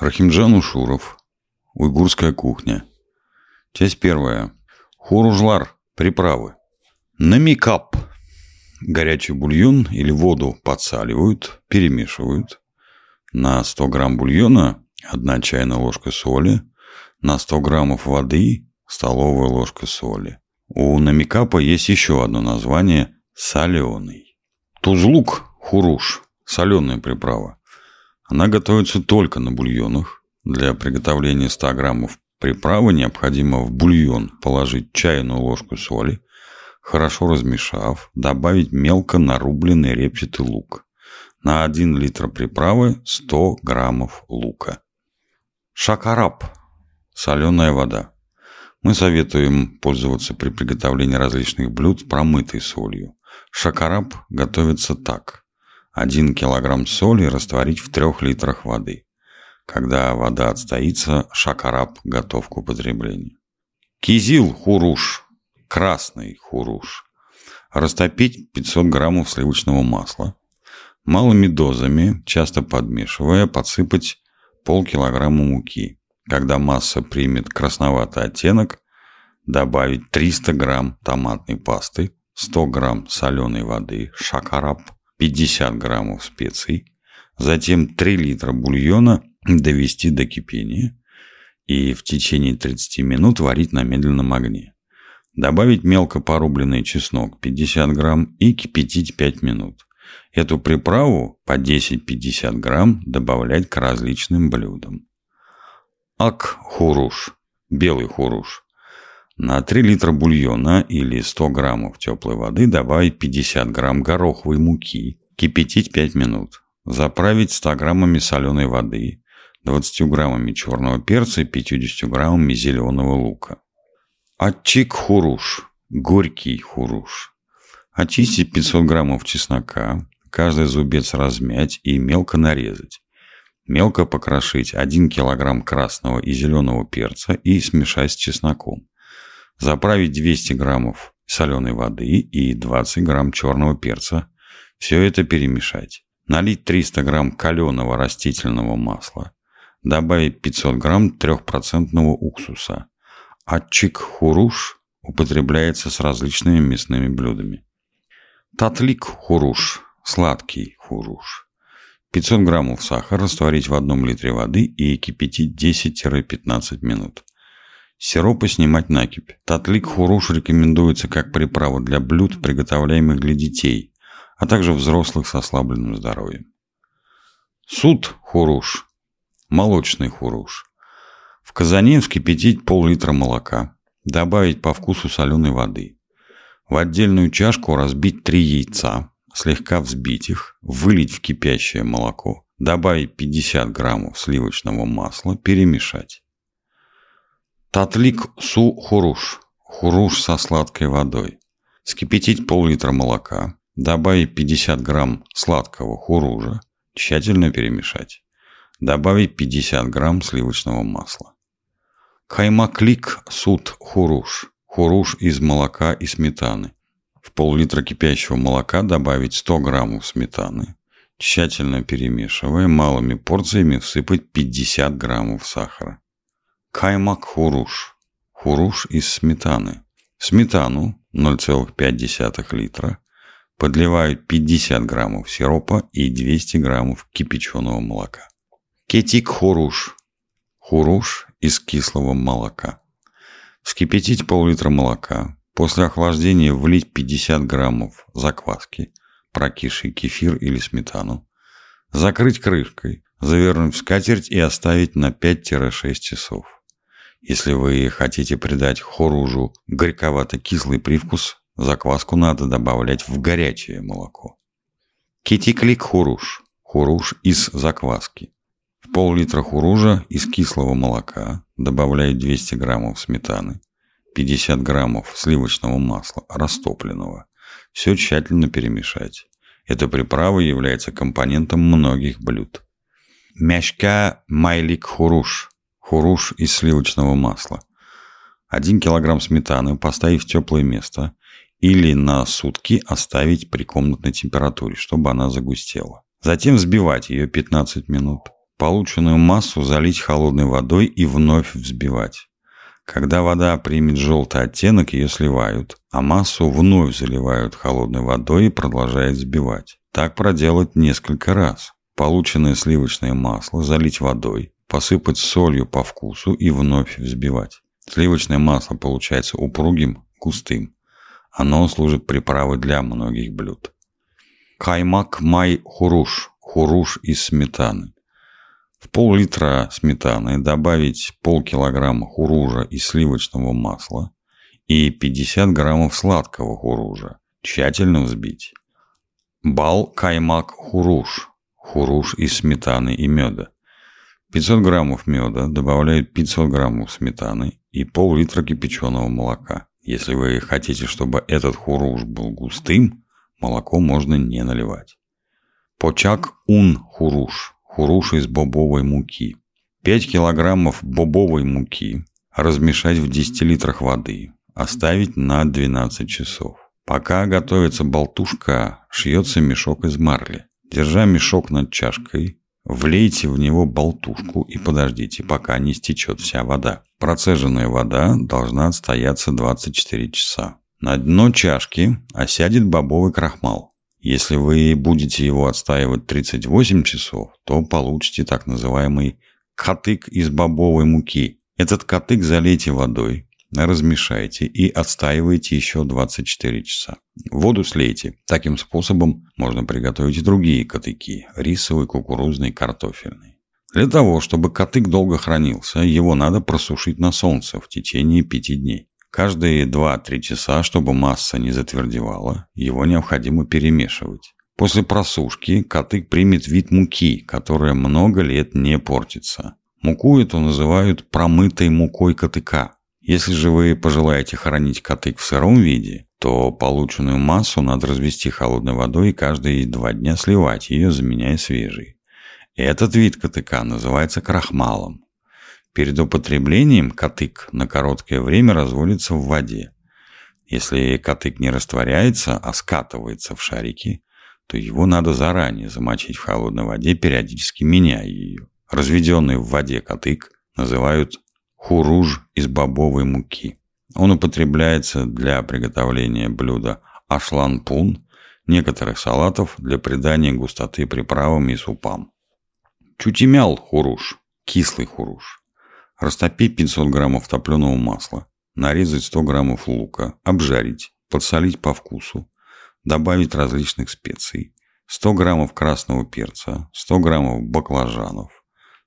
Рахимджан Ушуров. Уйгурская кухня. Часть первая. Хуружлар. Приправы. Намикап. Горячий бульон или воду подсаливают, перемешивают. На 100 грамм бульона 1 чайная ложка соли. На 100 граммов воды столовая ложка соли. У намикапа есть еще одно название – соленый. Тузлук, хуруш, соленая приправа. Она готовится только на бульонах. Для приготовления 100 граммов приправы необходимо в бульон положить чайную ложку соли, хорошо размешав, добавить мелко нарубленный репчатый лук. На 1 литр приправы 100 граммов лука. Шакараб – соленая вода. Мы советуем пользоваться при приготовлении различных блюд промытой солью. Шакараб готовится так. 1 килограмм соли растворить в 3 литрах воды. Когда вода отстоится, шакараб готов к употреблению. Кизил хуруш, красный хуруш. Растопить 500 граммов сливочного масла. Малыми дозами, часто подмешивая, подсыпать полкилограмма муки. Когда масса примет красноватый оттенок, добавить 300 грамм томатной пасты, 100 грамм соленой воды, шакараб – 50 граммов специй, затем 3 литра бульона довести до кипения и в течение 30 минут варить на медленном огне. Добавить мелко порубленный чеснок 50 грамм и кипятить 5 минут. Эту приправу по 10-50 грамм добавлять к различным блюдам. Ак-хуруш, белый хуруш. На 3 литра бульона или 100 граммов теплой воды добавить 50 грамм гороховой муки, кипятить 5 минут. Заправить 100 граммами соленой воды, 20 граммами черного перца и 50 граммами зеленого лука. Отчик хуруш, горький хуруш. Очистить 500 граммов чеснока, каждый зубец размять и мелко нарезать. Мелко покрошить 1 килограмм красного и зеленого перца и смешать с чесноком. Заправить 200 граммов соленой воды и 20 грамм черного перца. Все это перемешать. Налить 300 грамм каленого растительного масла. Добавить 500 грамм 3% уксуса. Атчик хуруш употребляется с различными мясными блюдами. Татлик хуруш. Сладкий хуруш. 500 граммов сахара растворить в одном литре воды и кипятить 10-15 минут. Сиропы снимать накипь. Татлик хуруш рекомендуется как приправа для блюд, приготовляемых для детей, а также взрослых с ослабленным здоровьем. Суд хуруш. Молочный хуруш. В казане вскипятить пол-литра молока. Добавить по вкусу соленой воды. В отдельную чашку разбить три яйца, слегка взбить их, вылить в кипящее молоко, добавить 50 граммов сливочного масла, перемешать. Татлик су хуруш. Хуруш со сладкой водой. Скипятить пол-литра молока. Добавить 50 грамм сладкого хуружа. Тщательно перемешать. Добавить 50 грамм сливочного масла. Каймаклик суд хуруш. Хуруш из молока и сметаны. В пол-литра кипящего молока добавить 100 граммов сметаны. Тщательно перемешивая, малыми порциями всыпать 50 граммов сахара. Каймак хуруш. Хуруш из сметаны. Сметану 0,5 литра. Подливают 50 граммов сиропа и 200 граммов кипяченого молока. Кетик хуруш. Хуруш из кислого молока. Вскипятить пол-литра молока. После охлаждения влить 50 граммов закваски, прокисший кефир или сметану. Закрыть крышкой, завернуть в скатерть и оставить на 5-6 часов. Если вы хотите придать хоружу горьковато-кислый привкус, закваску надо добавлять в горячее молоко. Китиклик хуруш. Хуруш из закваски. В пол-литра хуружа из кислого молока добавляют 200 граммов сметаны, 50 граммов сливочного масла, растопленного. Все тщательно перемешать. Эта приправа является компонентом многих блюд. Мяшка майлик хуруш хуруш из сливочного масла. 1 кг сметаны поставить в теплое место или на сутки оставить при комнатной температуре, чтобы она загустела. Затем взбивать ее 15 минут. Полученную массу залить холодной водой и вновь взбивать. Когда вода примет желтый оттенок, ее сливают, а массу вновь заливают холодной водой и продолжают взбивать. Так проделать несколько раз. Полученное сливочное масло залить водой, посыпать солью по вкусу и вновь взбивать. Сливочное масло получается упругим, густым. Оно служит приправой для многих блюд. Каймак май хуруш. Хуруш из сметаны. В пол-литра сметаны добавить полкилограмма хуружа и сливочного масла и 50 граммов сладкого хуружа. Тщательно взбить. Бал каймак хуруш. Хуруш из сметаны и меда. 500 граммов меда добавляют 500 граммов сметаны и пол-литра кипяченого молока. Если вы хотите, чтобы этот хуруш был густым, молоко можно не наливать. Почак ун хуруш хуруш из бобовой муки. 5 килограммов бобовой муки размешать в 10 литрах воды, оставить на 12 часов. Пока готовится болтушка, шьется мешок из марли. Держа мешок над чашкой, влейте в него болтушку и подождите, пока не стечет вся вода. Процеженная вода должна отстояться 24 часа. На дно чашки осядет бобовый крахмал. Если вы будете его отстаивать 38 часов, то получите так называемый катык из бобовой муки. Этот катык залейте водой, размешайте и отстаивайте еще 24 часа. Воду слейте. Таким способом можно приготовить и другие катыки – рисовый, кукурузный, картофельный. Для того, чтобы катык долго хранился, его надо просушить на солнце в течение 5 дней. Каждые 2-3 часа, чтобы масса не затвердевала, его необходимо перемешивать. После просушки катык примет вид муки, которая много лет не портится. Муку эту называют промытой мукой катыка. Если же вы пожелаете хранить катык в сыром виде, то полученную массу надо развести холодной водой и каждые два дня сливать ее, заменяя свежей. Этот вид катыка называется крахмалом. Перед употреблением катык на короткое время разводится в воде. Если катык не растворяется, а скатывается в шарики, то его надо заранее замочить в холодной воде, периодически меняя ее. Разведенный в воде катык называют хуруж из бобовой муки. Он употребляется для приготовления блюда ашланпун, некоторых салатов для придания густоты приправам и супам. Чутимял хуруш, кислый хуруш. Растопить 500 граммов топленого масла, нарезать 100 граммов лука, обжарить, подсолить по вкусу, добавить различных специй, 100 граммов красного перца, 100 граммов баклажанов,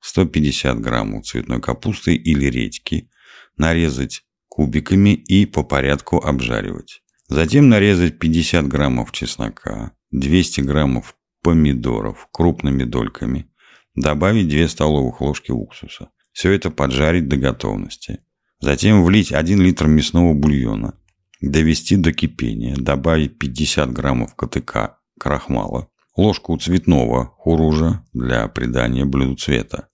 150 граммов цветной капусты или редьки, нарезать кубиками и по порядку обжаривать. Затем нарезать 50 граммов чеснока, 200 граммов помидоров крупными дольками, добавить 2 столовых ложки уксуса. Все это поджарить до готовности. Затем влить 1 литр мясного бульона, довести до кипения, добавить 50 граммов КТК крахмала, ложку цветного хуружа для придания блюду цвета.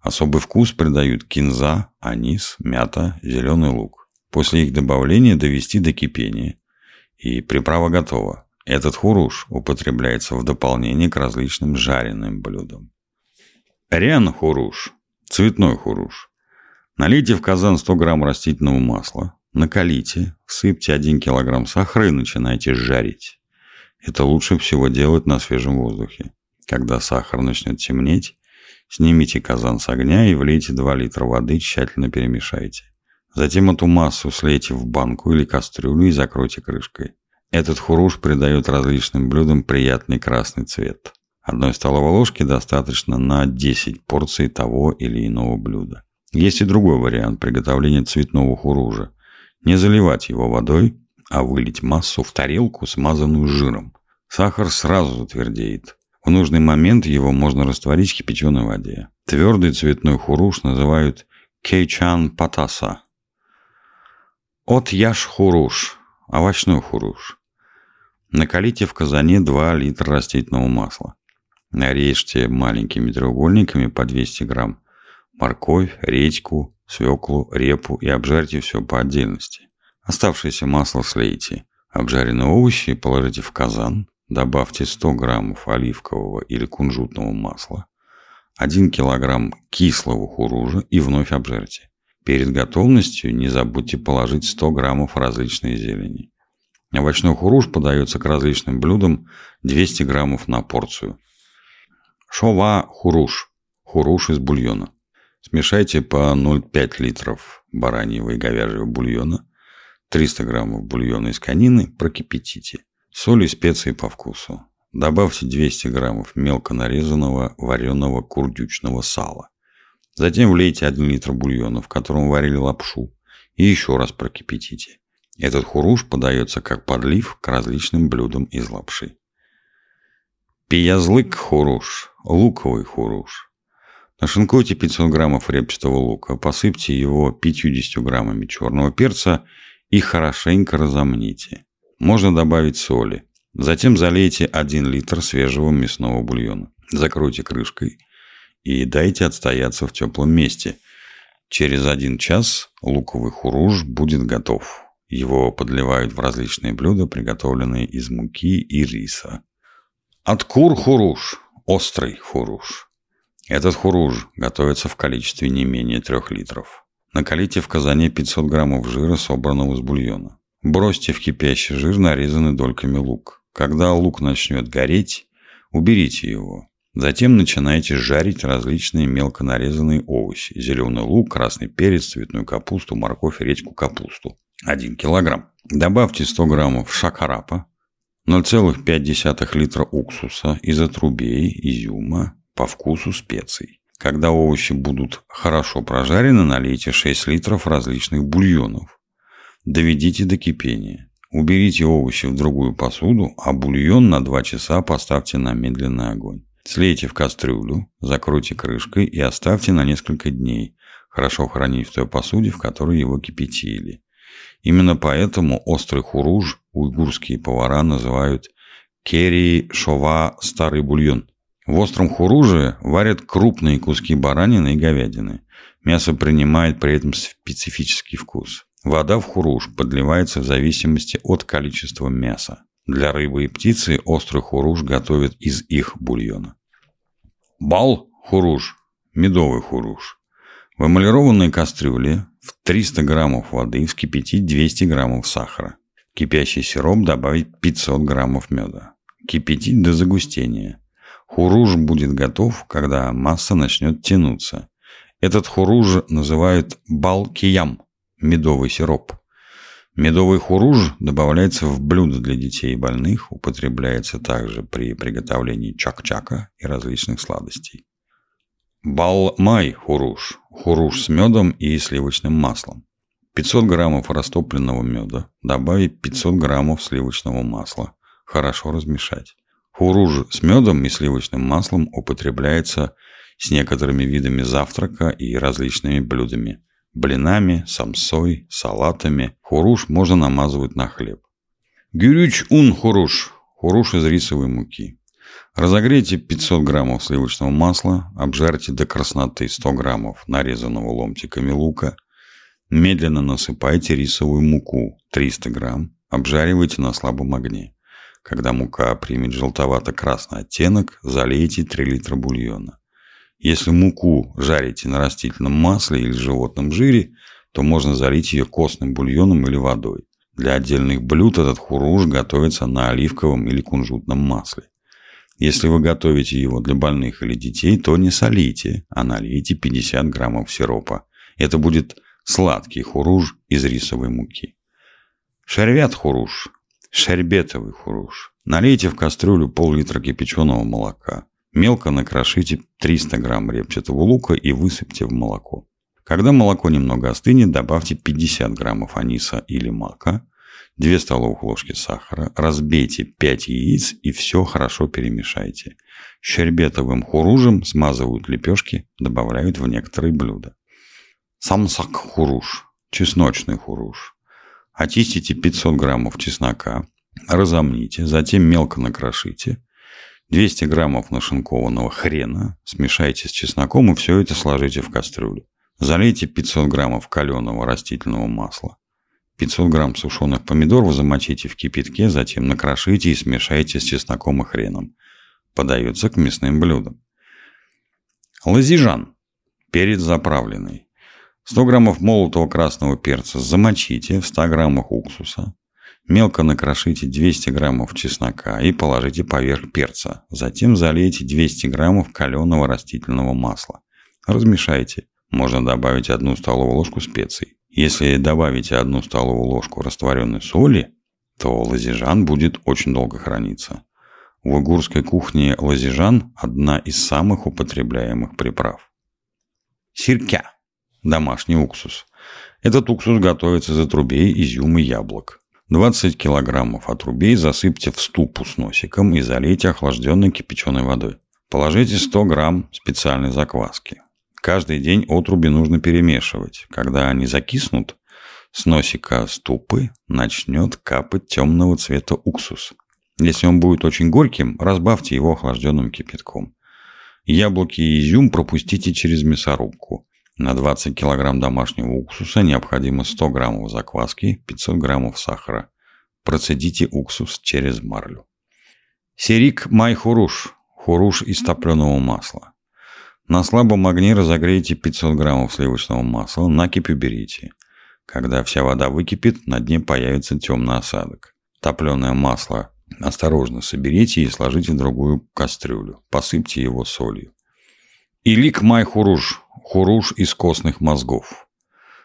Особый вкус придают кинза, анис, мята, зеленый лук. После их добавления довести до кипения. И приправа готова. Этот хуруш употребляется в дополнение к различным жареным блюдам. Рян хуруш Цветной хуруш. Налейте в казан 100 грамм растительного масла, накалите, всыпьте 1 килограмм сахара и начинайте жарить. Это лучше всего делать на свежем воздухе. Когда сахар начнет темнеть, снимите казан с огня и влейте 2 литра воды, тщательно перемешайте. Затем эту массу слейте в банку или кастрюлю и закройте крышкой. Этот хуруш придает различным блюдам приятный красный цвет. Одной столовой ложки достаточно на 10 порций того или иного блюда. Есть и другой вариант приготовления цветного хуружа. Не заливать его водой, а вылить массу в тарелку, смазанную жиром. Сахар сразу затвердеет. В нужный момент его можно растворить в кипяченой воде. Твердый цветной хуруш называют кейчан патаса. От яш хуруш, овощной хуруш. Накалите в казане 2 литра растительного масла. Нарежьте маленькими треугольниками по 200 грамм морковь, редьку, свеклу, репу и обжарьте все по отдельности. Оставшееся масло слейте. Обжаренные овощи положите в казан, добавьте 100 граммов оливкового или кунжутного масла. 1 кг кислого хуружа и вновь обжарьте. Перед готовностью не забудьте положить 100 граммов различной зелени. Овощной хуруж подается к различным блюдам 200 граммов на порцию. Шова хуруш. Хуруш из бульона. Смешайте по 0,5 литров бараньего и говяжьего бульона, 300 граммов бульона из конины, прокипятите. Соль и специи по вкусу. Добавьте 200 граммов мелко нарезанного вареного курдючного сала. Затем влейте 1 литр бульона, в котором варили лапшу, и еще раз прокипятите. Этот хуруш подается как подлив к различным блюдам из лапши. Пиязлык хуруш, луковый хуруш. Нашинкуйте 500 граммов репчатого лука, посыпьте его 50 граммами черного перца и хорошенько разомните. Можно добавить соли. Затем залейте 1 литр свежего мясного бульона. Закройте крышкой и дайте отстояться в теплом месте. Через один час луковый хуруж будет готов. Его подливают в различные блюда, приготовленные из муки и риса. Откур хуруш. Острый хуруш. Этот хуруж готовится в количестве не менее 3 литров. Накалите в казане 500 граммов жира, собранного из бульона. Бросьте в кипящий жир нарезанный дольками лук. Когда лук начнет гореть, уберите его. Затем начинайте жарить различные мелко нарезанные овощи. Зеленый лук, красный перец, цветную капусту, морковь, редьку, капусту. 1 килограмм. Добавьте 100 граммов шакарапа, 0,5 литра уксуса из отрубей, изюма, по вкусу специй. Когда овощи будут хорошо прожарены, налейте 6 литров различных бульонов. Доведите до кипения. Уберите овощи в другую посуду, а бульон на 2 часа поставьте на медленный огонь. Слейте в кастрюлю, закройте крышкой и оставьте на несколько дней, хорошо хранить в той посуде, в которой его кипятили. Именно поэтому острый хуруж уйгурские повара называют керри шова старый бульон. В остром хуруже варят крупные куски баранины и говядины. Мясо принимает при этом специфический вкус. Вода в хуруж подливается в зависимости от количества мяса. Для рыбы и птицы острый хуруж готовят из их бульона. Бал хуруж, медовый хуруж. В эмалированной кастрюле в 300 граммов воды вскипятить 200 граммов сахара. В кипящий сироп добавить 500 граммов меда. Кипятить до загустения. Хуруж будет готов, когда масса начнет тянуться. Этот хуруж называют балкиям – медовый сироп. Медовый хуруж добавляется в блюда для детей и больных, употребляется также при приготовлении чак-чака и различных сладостей. Балмай хуруш. Хуруш с медом и сливочным маслом. 500 граммов растопленного меда. Добавить 500 граммов сливочного масла. Хорошо размешать. Хуруж с медом и сливочным маслом употребляется с некоторыми видами завтрака и различными блюдами блинами, самсой, салатами. Хуруш можно намазывать на хлеб. Гюрюч ун хуруш. Хуруш из рисовой муки. Разогрейте 500 граммов сливочного масла, обжарьте до красноты 100 граммов нарезанного ломтиками лука, медленно насыпайте рисовую муку 300 грамм, обжаривайте на слабом огне. Когда мука примет желтовато-красный оттенок, залейте 3 литра бульона. Если муку жарите на растительном масле или животном жире, то можно залить ее костным бульоном или водой. Для отдельных блюд этот хуруш готовится на оливковом или кунжутном масле. Если вы готовите его для больных или детей, то не солите, а налейте 50 граммов сиропа. Это будет сладкий хуруш из рисовой муки. Шервят хуруш. Шербетовый хуруш. Налейте в кастрюлю пол-литра кипяченого молока. Мелко накрошите 300 грамм репчатого лука и высыпьте в молоко. Когда молоко немного остынет, добавьте 50 граммов аниса или мака, 2 столовых ложки сахара, разбейте 5 яиц и все хорошо перемешайте. Щербетовым хуружем смазывают лепешки, добавляют в некоторые блюда. Самсак хуруш, чесночный хуруш. Очистите 500 граммов чеснока, разомните, затем мелко накрошите, 200 граммов нашинкованного хрена смешайте с чесноком и все это сложите в кастрюлю. Залейте 500 граммов каленого растительного масла. 500 грамм сушеных помидоров замочите в кипятке, затем накрошите и смешайте с чесноком и хреном. Подается к мясным блюдам. Лазижан. Перец заправленный. 100 граммов молотого красного перца замочите в 100 граммах уксуса. Мелко накрошите 200 граммов чеснока и положите поверх перца. Затем залейте 200 граммов каленого растительного масла. Размешайте. Можно добавить одну столовую ложку специй. Если добавите одну столовую ложку растворенной соли, то лазижан будет очень долго храниться. В угурской кухне лазижан – одна из самых употребляемых приправ. Сиркя – домашний уксус. Этот уксус готовится из отрубей, изюма и яблок. 20 килограммов отрубей засыпьте в ступу с носиком и залейте охлажденной кипяченой водой. Положите 100 грамм специальной закваски. Каждый день отруби нужно перемешивать. Когда они закиснут, с носика ступы начнет капать темного цвета уксус. Если он будет очень горьким, разбавьте его охлажденным кипятком. Яблоки и изюм пропустите через мясорубку. На 20 кг домашнего уксуса необходимо 100 граммов закваски, 500 граммов сахара. Процедите уксус через марлю. Серик май хуруш. Хуруш из топленого масла. На слабом огне разогрейте 500 граммов сливочного масла, накипь уберите. Когда вся вода выкипит, на дне появится темный осадок. Топленое масло осторожно соберите и сложите в другую кастрюлю. Посыпьте его солью. Илик май хуруш. Хуруш из костных мозгов.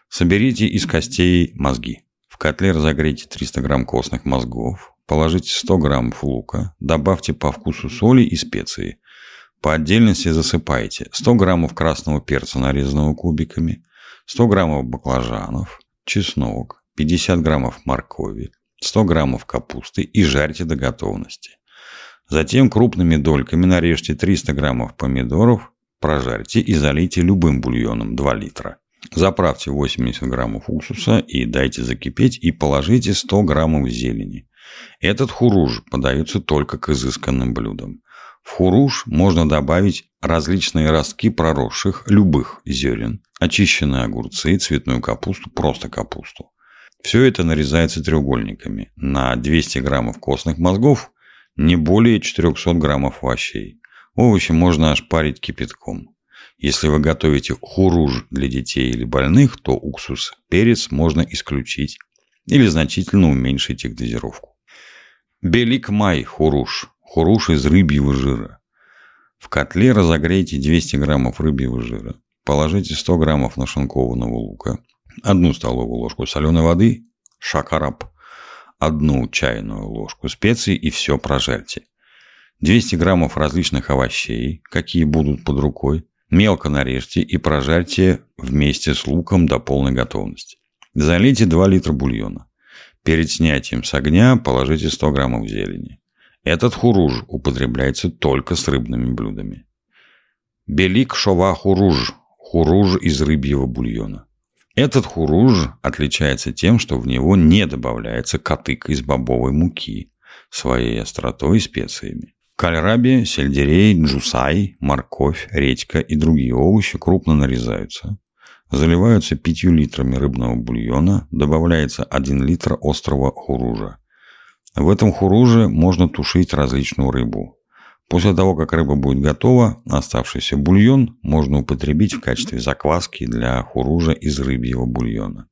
Соберите из костей мозги. В котле разогрейте 300 грамм костных мозгов. Положите 100 граммов лука. Добавьте по вкусу соли и специи. По отдельности засыпайте 100 граммов красного перца, нарезанного кубиками, 100 граммов баклажанов, чеснок, 50 граммов моркови, 100 граммов капусты и жарьте до готовности. Затем крупными дольками нарежьте 300 граммов помидоров, прожарьте и залейте любым бульоном 2 литра. Заправьте 80 граммов уксуса и дайте закипеть и положите 100 граммов зелени. Этот хуруж подается только к изысканным блюдам. В хуруш можно добавить различные ростки проросших любых зерен, очищенные огурцы, цветную капусту, просто капусту. Все это нарезается треугольниками. На 200 граммов костных мозгов не более 400 граммов овощей. Овощи можно ошпарить кипятком. Если вы готовите хуруж для детей или больных, то уксус, перец можно исключить или значительно уменьшить их дозировку. Белик май хуруш хуруш из рыбьего жира. В котле разогрейте 200 граммов рыбьего жира. Положите 100 граммов нашинкованного лука, одну столовую ложку соленой воды, шакараб, одну чайную ложку специй и все прожарьте. 200 граммов различных овощей, какие будут под рукой, мелко нарежьте и прожарьте вместе с луком до полной готовности. Залейте 2 литра бульона. Перед снятием с огня положите 100 граммов зелени. Этот хуруж употребляется только с рыбными блюдами. Белик шова хуруж – хуруж из рыбьего бульона. Этот хуруж отличается тем, что в него не добавляется катык из бобовой муки, своей остротой и специями. Кальраби, сельдерей, джусай, морковь, редька и другие овощи крупно нарезаются. Заливаются 5 литрами рыбного бульона, добавляется 1 литр острого хуружа. В этом хуруже можно тушить различную рыбу. После того, как рыба будет готова, оставшийся бульон можно употребить в качестве закваски для хуружа из рыбьего бульона.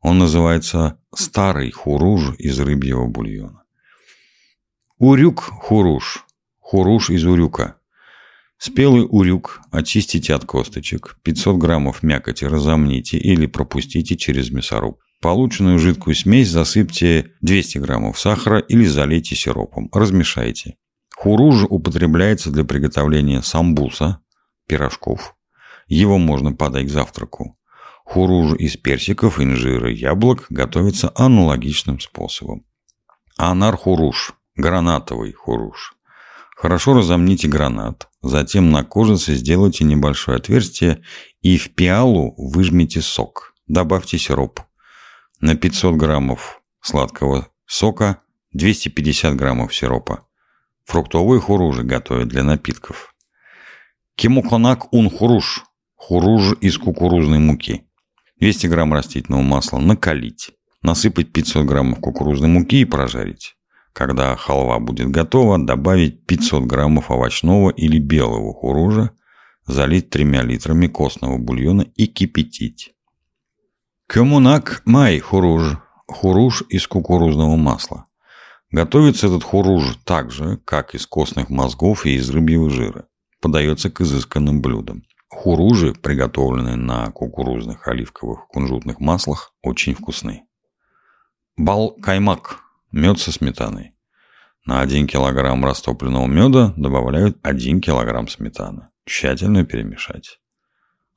Он называется старый хуруж из рыбьего бульона. Урюк хуруж. Хуруж из урюка. Спелый урюк очистите от косточек, 500 граммов мякоти разомните или пропустите через мясорубку. Полученную жидкую смесь засыпьте 200 граммов сахара или залейте сиропом. Размешайте. Хуруж употребляется для приготовления самбуса, пирожков. Его можно подать к завтраку. Хуруж из персиков, инжира яблок готовится аналогичным способом. Анар-хуруж – гранатовый хуруж. Хорошо разомните гранат, затем на кожице сделайте небольшое отверстие и в пиалу выжмите сок. Добавьте сироп. На 500 граммов сладкого сока 250 граммов сиропа. Фруктовые хуружи готовят для напитков. Кимуконак ун хуруш. Хуруж из кукурузной муки. 200 грамм растительного масла накалить. Насыпать 500 граммов кукурузной муки и прожарить. Когда халва будет готова, добавить 500 граммов овощного или белого хуружа, залить тремя литрами костного бульона и кипятить. Кёмунак май хуруж. Хуруж из кукурузного масла. Готовится этот хуруж так же, как из костных мозгов и из рыбьего жира. Подается к изысканным блюдам. Хуружи, приготовленные на кукурузных, оливковых, кунжутных маслах, очень вкусны. Бал-каймак – мед со сметаной. На 1 кг растопленного меда добавляют 1 кг сметаны. Тщательно перемешать.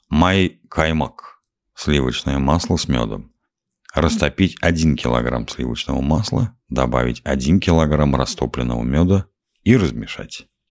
Май-каймак – сливочное масло с медом. Растопить 1 кг сливочного масла, добавить 1 кг растопленного меда и размешать.